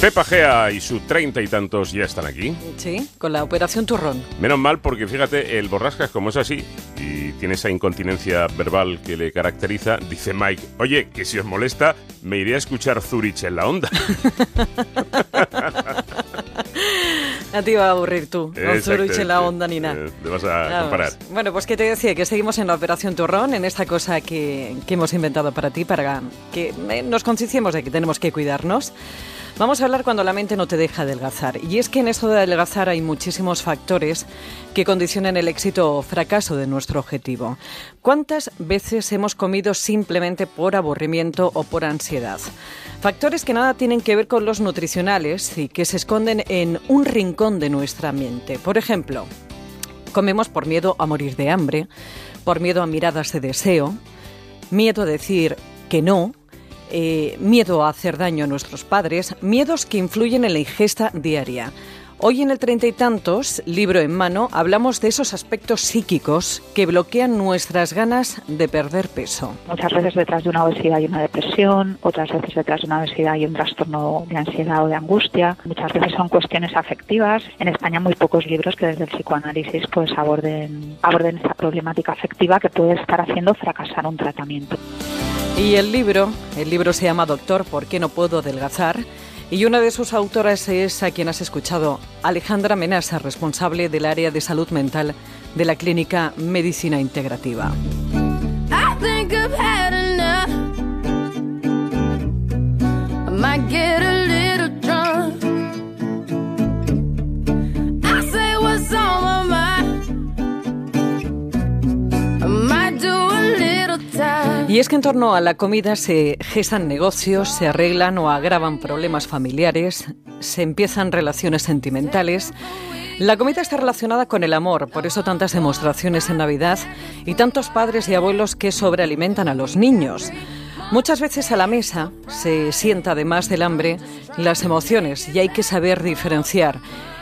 Pepa Gea y sus treinta y tantos ya están aquí. Sí, con la operación turrón. Menos mal porque fíjate, el borrascas como es así y tiene esa incontinencia verbal que le caracteriza, dice Mike, oye, que si os molesta, me iré a escuchar Zurich en la onda. A ti va a aburrir tú, no Zurich en la onda ni nada. Eh, te vas a comparar. Bueno, pues que te decía que seguimos en la operación turrón, en esta cosa que, que hemos inventado para ti, para que nos concienciemos de que tenemos que cuidarnos. Vamos a hablar cuando la mente no te deja adelgazar. Y es que en esto de adelgazar hay muchísimos factores que condicionan el éxito o fracaso de nuestro objetivo. ¿Cuántas veces hemos comido simplemente por aburrimiento o por ansiedad? Factores que nada tienen que ver con los nutricionales y que se esconden en un rincón de nuestra mente. Por ejemplo, comemos por miedo a morir de hambre, por miedo a miradas de deseo, miedo a decir que no, eh, miedo a hacer daño a nuestros padres, miedos que influyen en la ingesta diaria. Hoy en el Treinta y Tantos, libro en mano, hablamos de esos aspectos psíquicos que bloquean nuestras ganas de perder peso. Muchas veces detrás de una obesidad hay una depresión, otras veces detrás de una obesidad hay un trastorno de ansiedad o de angustia, muchas veces son cuestiones afectivas. En España muy pocos libros que desde el psicoanálisis pues aborden, aborden esta problemática afectiva que puede estar haciendo fracasar un tratamiento. Y el libro, el libro se llama Doctor, ¿por qué no puedo adelgazar? Y una de sus autoras es a quien has escuchado, Alejandra Menasa, responsable del área de salud mental de la clínica Medicina Integrativa. Y es que en torno a la comida se gestan negocios, se arreglan o agravan problemas familiares, se empiezan relaciones sentimentales. La comida está relacionada con el amor, por eso tantas demostraciones en Navidad y tantos padres y abuelos que sobrealimentan a los niños. Muchas veces a la mesa se sienta, además del hambre, las emociones y hay que saber diferenciar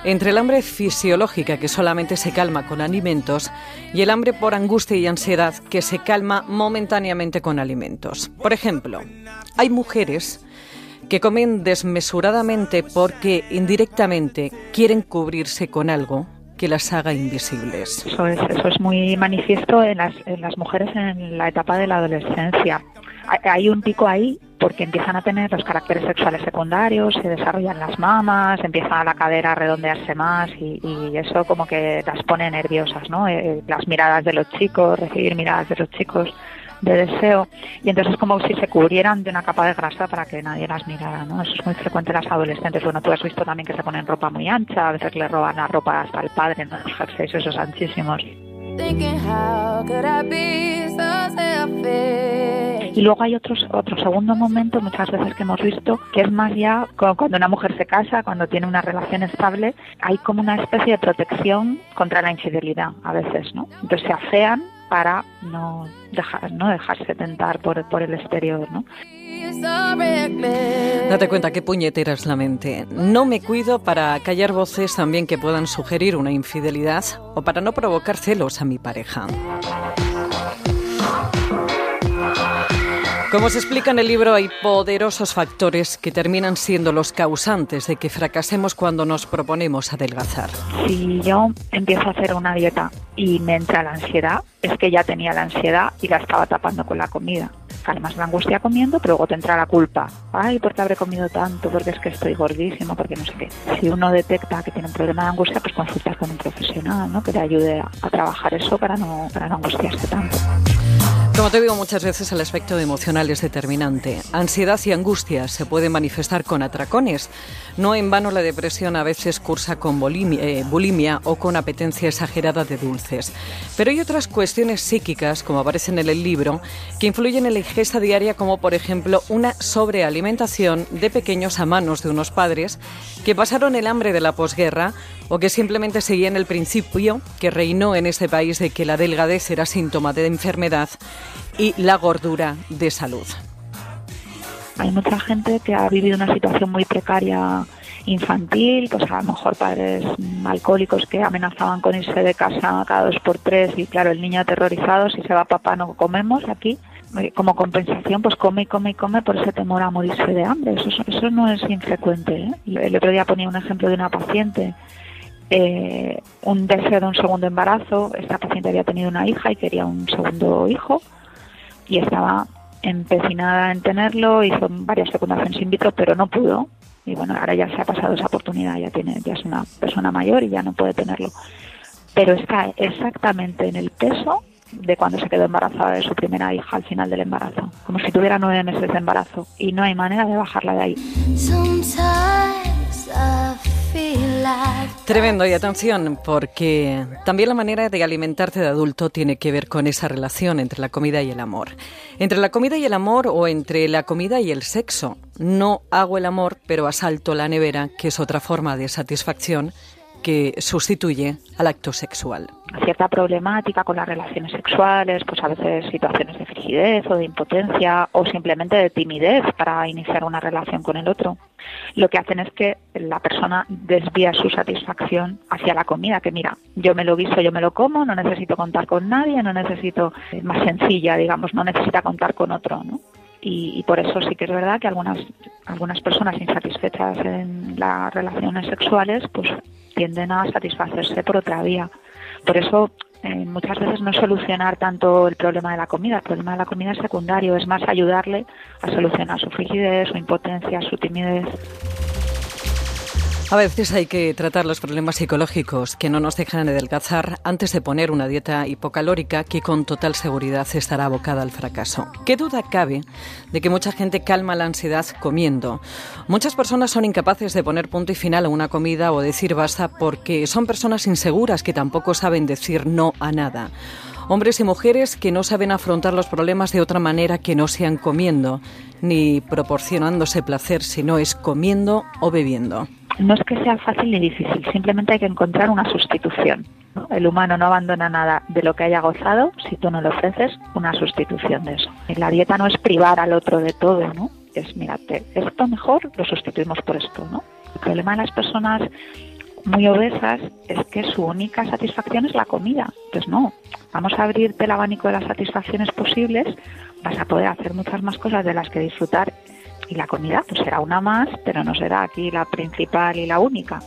entre el hambre fisiológica que solamente se calma con alimentos y el hambre por angustia y ansiedad que se calma momentáneamente con alimentos. Por ejemplo, hay mujeres que comen desmesuradamente porque indirectamente quieren cubrirse con algo que las haga invisibles. Eso es, muy manifiesto en las mujeres en la etapa de la adolescencia hay un pico ahí porque empiezan a tener los caracteres sexuales secundarios, se desarrollan las mamas, empieza la cadera a redondearse más y, eso como que las pone nerviosas, ¿no? Eh, eh, las miradas de los chicos, recibir miradas de los chicos de deseo y entonces es como si se cubrieran de una capa de grasa para que nadie las mirara, ¿no? Eso es muy frecuente en las adolescentes. Bueno, tú has visto también que se ponen ropa muy ancha, a veces le roban la ropa hasta el padre, ¿no? Los jerseys esos anchísimos. Y luego hay otros, otro segundo momento, muchas veces que hemos visto, que es más ya cuando una mujer se casa, cuando tiene una relación estable, hay como una especie de protección contra la infidelidad a veces, ¿no? Entonces se afean para no, dejar, no dejarse tentar por, por el exterior, ¿no? Date cuenta qué puñetera es la mente. No me cuido para callar voces también que puedan sugerir una infidelidad o para no provocar celos a mi pareja. Como se explica en el libro, hay poderosos factores que terminan siendo los causantes de que fracasemos cuando nos proponemos adelgazar. Si yo empiezo a hacer una dieta y me entra la ansiedad, es que ya tenía la ansiedad y la estaba tapando con la comida calmas la angustia comiendo, pero luego te entra la culpa. Ay, ¿por qué habré comido tanto? Porque es que estoy gordísimo, porque no sé qué. Si uno detecta que tiene un problema de angustia, pues consultar con un profesional, ¿no? Que te ayude a trabajar eso para no, para no angustiarse tanto. Como te digo muchas veces, el aspecto emocional es determinante. Ansiedad y angustia se pueden manifestar con atracones. No en vano la depresión a veces cursa con eh, bulimia, o con apetencia exagerada de dulces. Pero hay otras cuestiones psíquicas, como aparecen en el libro, que influyen en la ingesta diaria, como por ejemplo una sobrealimentación de pequeños a manos de unos padres que pasaron el hambre de la posguerra o que simplemente seguían el principio que reinó en este país de que la delgadez era síntoma de enfermedad y la gordura de salud. Hay mucha gente que ha vivido una situación muy precaria infantil, pues a lo mejor padres alcohólicos que amenazaban con irse de casa cada dos por tres y claro, el niño aterrorizado, si se va papá no comemos aquí. eh, como compensación, pues come y come y come por ese temor a morirse de hambre. Eso, eso no es infrecuente. ¿eh? El otro día ponía un ejemplo de una paciente, eh, un deseo de un segundo embarazo. Esta paciente había tenido una hija y quería un segundo hijo y estaba empecinada en tenerlo, hizo varias fecundaciones in vitro, pero no pudo. Y bueno, ahora ya se ha pasado esa oportunidad, ya tiene, ya es una persona mayor y ya no puede tenerlo. Pero está exactamente en el peso de cuando se quedó embarazada de su primera hija al final del embarazo, como si tuviera nueve meses de embarazo y no hay manera de bajarla de ahí. Tremendo y atención porque también la manera de alimentarte de adulto tiene que ver con esa relación entre la comida y el amor. Entre la comida y el amor o entre la comida y el sexo. No hago el amor pero asalto la nevera, que es otra forma de satisfacción que sustituye al acto sexual. Cierta problemática con las relaciones sexuales, pues a veces situaciones de frigidez o de impotencia o simplemente de timidez para iniciar una relación con el otro. Lo que hacen es que la persona desvía su satisfacción hacia la comida, que mira, yo me lo guiso, yo me lo como, no necesito contar con nadie, no necesito, eh, más sencilla, digamos, no necesita contar con otro, ¿no? Y, por eso sí que es verdad que algunas algunas personas insatisfechas en las relaciones sexuales pues tienden a satisfacerse por otra vía. Por eso eh, muchas veces no solucionar tanto el problema de la comida, el problema de la comida es secundario, es más ayudarle a solucionar su frigidez, su impotencia, su timidez. A veces hay que tratar los problemas psicológicos que no nos dejan adelgazar antes de poner una dieta hipocalórica que con total seguridad estará abocada al fracaso. ¿Qué duda cabe de que mucha gente calma la ansiedad comiendo? Muchas personas son incapaces de poner punto y final a una comida o decir basta porque son personas inseguras que tampoco saben decir no a nada. Hombres y mujeres que no saben afrontar los problemas de otra manera que no sean comiendo, ni proporcionándose placer, sino es comiendo o bebiendo no es que sea fácil ni difícil, simplemente hay que encontrar una sustitución. El humano no abandona nada de lo que haya gozado si tú no le ofreces una sustitución de eso. La dieta no es privar al otro de todo, ¿no? Es, mírate, esto mejor lo sustituimos por esto, ¿no? El problema de las personas muy obesas es que su única satisfacción es la comida. Pues no, vamos a abrirte el abanico de las satisfacciones posibles, vas a poder hacer muchas más cosas de las que disfrutar y la comida pues será una más, pero no será aquí la principal y la única.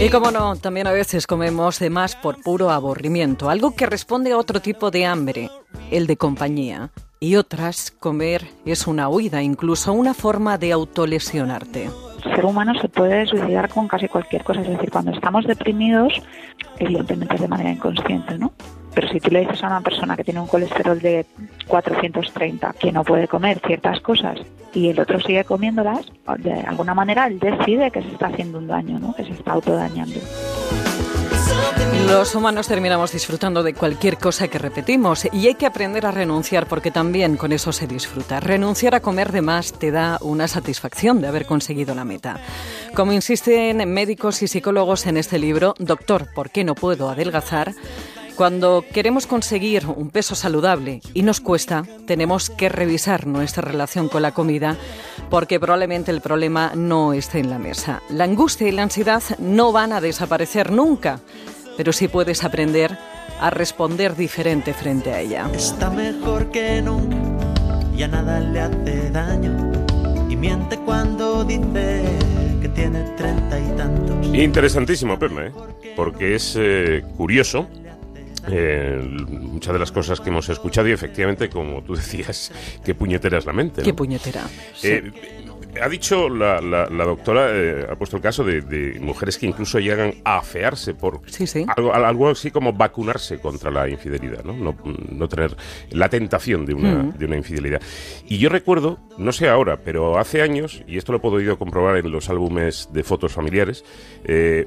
Y como no, también a veces comemos de más por puro aburrimiento, algo que responde a otro tipo de hambre, el de compañía. Y otras, comer es una huida, incluso una forma de autolesionarte ser humano se puede suicidar con casi cualquier cosa. Es decir, cuando estamos deprimidos, evidentemente es de manera inconsciente, ¿no? Pero si tú le dices a una persona que tiene un colesterol de 430, que no puede comer ciertas cosas, y el otro sigue comiéndolas, de alguna manera él decide que se está haciendo un daño, ¿no? Que se está autodañando. Los humanos terminamos disfrutando de cualquier cosa que repetimos y hay que aprender a renunciar porque también con eso se disfruta. Renunciar a comer de más te da una satisfacción de haber conseguido la meta. Como insisten médicos y psicólogos en este libro, Doctor, ¿por qué no puedo adelgazar? Cuando queremos conseguir un peso saludable y nos cuesta, tenemos que revisar nuestra relación con la comida porque probablemente el problema no esté en la mesa. La angustia y la ansiedad no van a desaparecer nunca, pero sí puedes aprender a responder diferente frente a ella. Está mejor que nunca, ya nada le hace daño y miente cuando dice que tiene treinta y tantos. Interesantísimo, Perna, ¿eh? porque es eh, curioso eh, muchas de las cosas que hemos escuchado y efectivamente, como tú decías, qué puñetera es la mente. Qué puñetera. Eh, ha dicho la, doctora, eh, ha puesto el caso de, mujeres que incluso llegan a afearse por Algo, así como vacunarse contra la infidelidad, ¿no? No, tener la tentación de una, de una infidelidad. Y yo recuerdo, no sé ahora, pero hace años, y esto lo he podido comprobar en los álbumes de fotos familiares,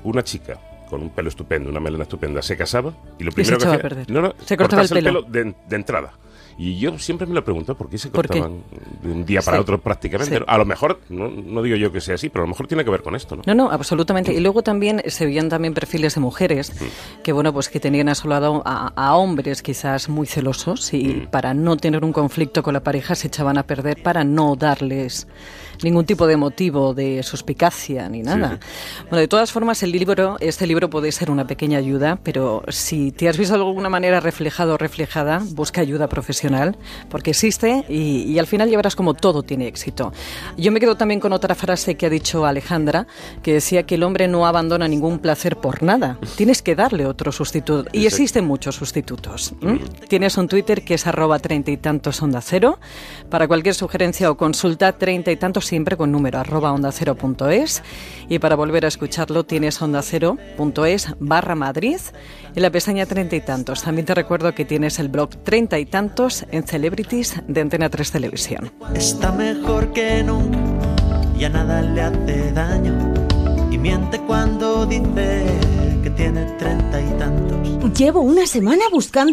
una chica con un pelo estupendo, una melena estupenda, se casaba y lo primero que hacía, no, no, se cortaba el pelo, de, entrada. Y yo siempre me lo pregunto por qué se cortaban de un día para otro prácticamente. A lo mejor, no, digo yo que sea así, pero a lo mejor tiene que ver con esto, ¿no? No, no, absolutamente. Y luego también se veían también perfiles de mujeres mm. que, bueno, pues que tenían a su lado a, hombres quizás muy celosos y mm. para no tener un conflicto con la pareja se echaban a perder para no darles ningún tipo de motivo de suspicacia ni nada. Bueno, de todas formas, el libro, este libro puede ser una pequeña ayuda, pero si te has visto de alguna manera reflejado o reflejada, busca ayuda profesional, porque existe y, al final llevarás como todo tiene éxito. Yo me quedo también con otra frase que ha dicho Alejandra, que decía que el hombre no abandona ningún placer por nada, tienes que darle otro sustituto. Y existen muchos sustitutos. Tienes un Twitter que es arroba treinta y tantos onda cero. Para cualquier sugerencia o consulta, treinta y tantos siempre con número arroba onda cero punto es. Y para volver a escucharlo tienes onda cero punto es barra Madrid en la pestaña treinta y tantos. También te recuerdo que tienes el blog treinta y tantos en Celebrities de Antena 3 Televisión. Está mejor que nunca, ya nada le hace daño. Y miente cuando dice que tiene treinta y tantos. Llevo una semana buscando